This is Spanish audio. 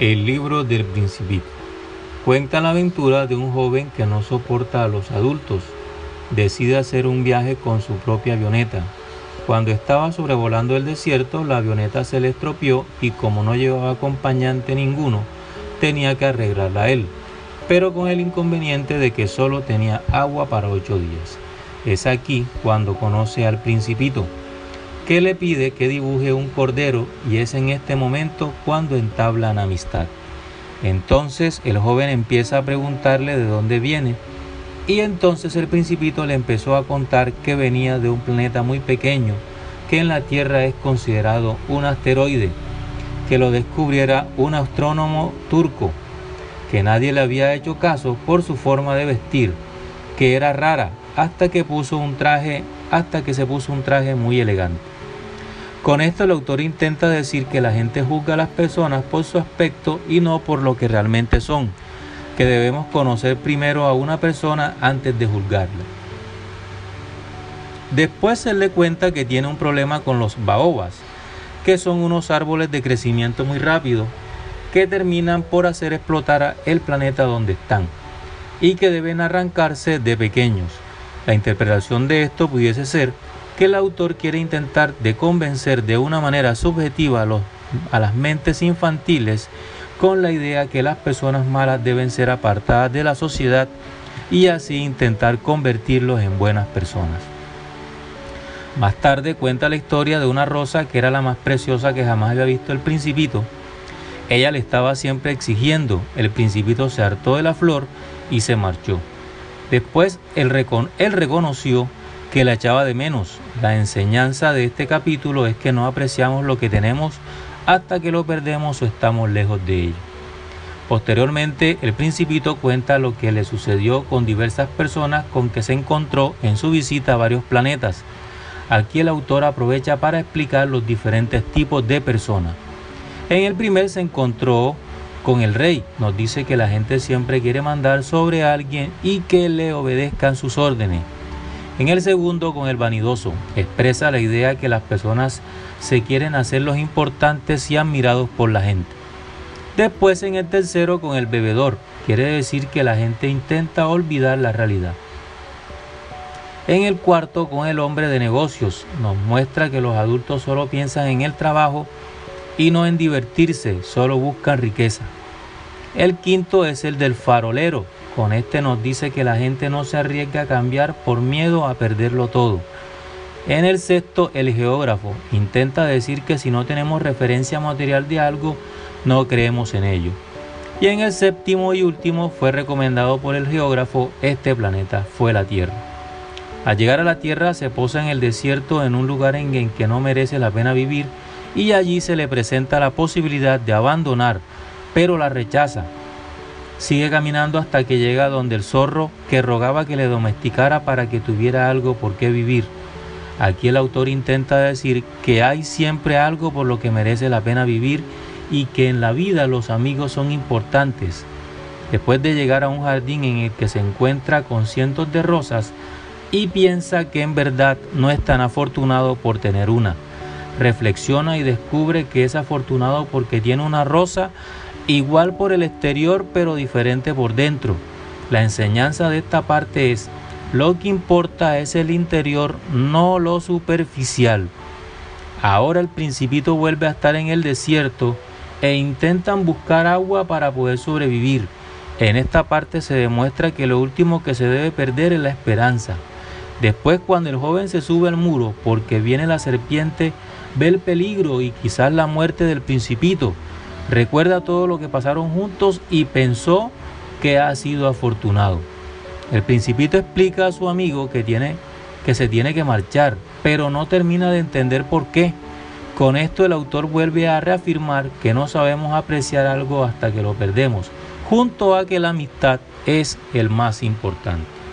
El libro del principito. Cuenta la aventura de un joven que no soporta a los adultos. Decide hacer un viaje con su propia avioneta. Cuando estaba sobrevolando el desierto, la avioneta se le estropeó y como no llevaba acompañante ninguno, tenía que arreglarla él, pero con el inconveniente de que solo tenía agua para ocho días. Es aquí cuando conoce al principito que le pide que dibuje un cordero y es en este momento cuando entablan amistad. Entonces el joven empieza a preguntarle de dónde viene y entonces el principito le empezó a contar que venía de un planeta muy pequeño que en la Tierra es considerado un asteroide, que lo descubriera un astrónomo turco, que nadie le había hecho caso por su forma de vestir, que era rara, hasta que puso un traje, hasta que se puso un traje muy elegante. Con esto el autor intenta decir que la gente juzga a las personas por su aspecto y no por lo que realmente son, que debemos conocer primero a una persona antes de juzgarla. Después él le cuenta que tiene un problema con los baobas, que son unos árboles de crecimiento muy rápido que terminan por hacer explotar el planeta donde están y que deben arrancarse de pequeños. La interpretación de esto pudiese ser que el autor quiere intentar de convencer de una manera subjetiva a, los, a las mentes infantiles con la idea que las personas malas deben ser apartadas de la sociedad y así intentar convertirlos en buenas personas. Más tarde cuenta la historia de una rosa que era la más preciosa que jamás había visto el principito. Ella le estaba siempre exigiendo, el principito se hartó de la flor y se marchó. Después él, él reconoció que la echaba de menos. La enseñanza de este capítulo es que no apreciamos lo que tenemos hasta que lo perdemos o estamos lejos de ello. Posteriormente, el principito cuenta lo que le sucedió con diversas personas con que se encontró en su visita a varios planetas. Aquí el autor aprovecha para explicar los diferentes tipos de personas. En el primer se encontró con el rey. Nos dice que la gente siempre quiere mandar sobre alguien y que le obedezcan sus órdenes. En el segundo, con el vanidoso, expresa la idea que las personas se quieren hacer los importantes y admirados por la gente. Después, en el tercero, con el bebedor, quiere decir que la gente intenta olvidar la realidad. En el cuarto, con el hombre de negocios, nos muestra que los adultos solo piensan en el trabajo y no en divertirse, solo buscan riqueza. El quinto es el del farolero, con este nos dice que la gente no se arriesga a cambiar por miedo a perderlo todo. En el sexto, el geógrafo intenta decir que si no tenemos referencia material de algo, no creemos en ello. Y en el séptimo y último fue recomendado por el geógrafo, este planeta fue la Tierra. Al llegar a la Tierra se posa en el desierto en un lugar en que no merece la pena vivir y allí se le presenta la posibilidad de abandonar, pero la rechaza Sigue caminando hasta que llega donde el zorro que rogaba que le domesticara para que tuviera algo por qué vivir. Aquí el autor intenta decir que hay siempre algo por lo que merece la pena vivir y que en la vida los amigos son importantes. Después de llegar a un jardín en el que se encuentra con cientos de rosas y piensa que en verdad no es tan afortunado por tener una. Reflexiona y descubre que es afortunado porque tiene una rosa igual por el exterior pero diferente por dentro. La enseñanza de esta parte es, lo que importa es el interior, no lo superficial. Ahora el principito vuelve a estar en el desierto e intentan buscar agua para poder sobrevivir. En esta parte se demuestra que lo último que se debe perder es la esperanza. Después cuando el joven se sube al muro porque viene la serpiente, ve el peligro y quizás la muerte del principito Recuerda todo lo que pasaron juntos y pensó que ha sido afortunado. El principito explica a su amigo que tiene que se tiene que marchar, pero no termina de entender por qué. Con esto el autor vuelve a reafirmar que no sabemos apreciar algo hasta que lo perdemos, junto a que la amistad es el más importante.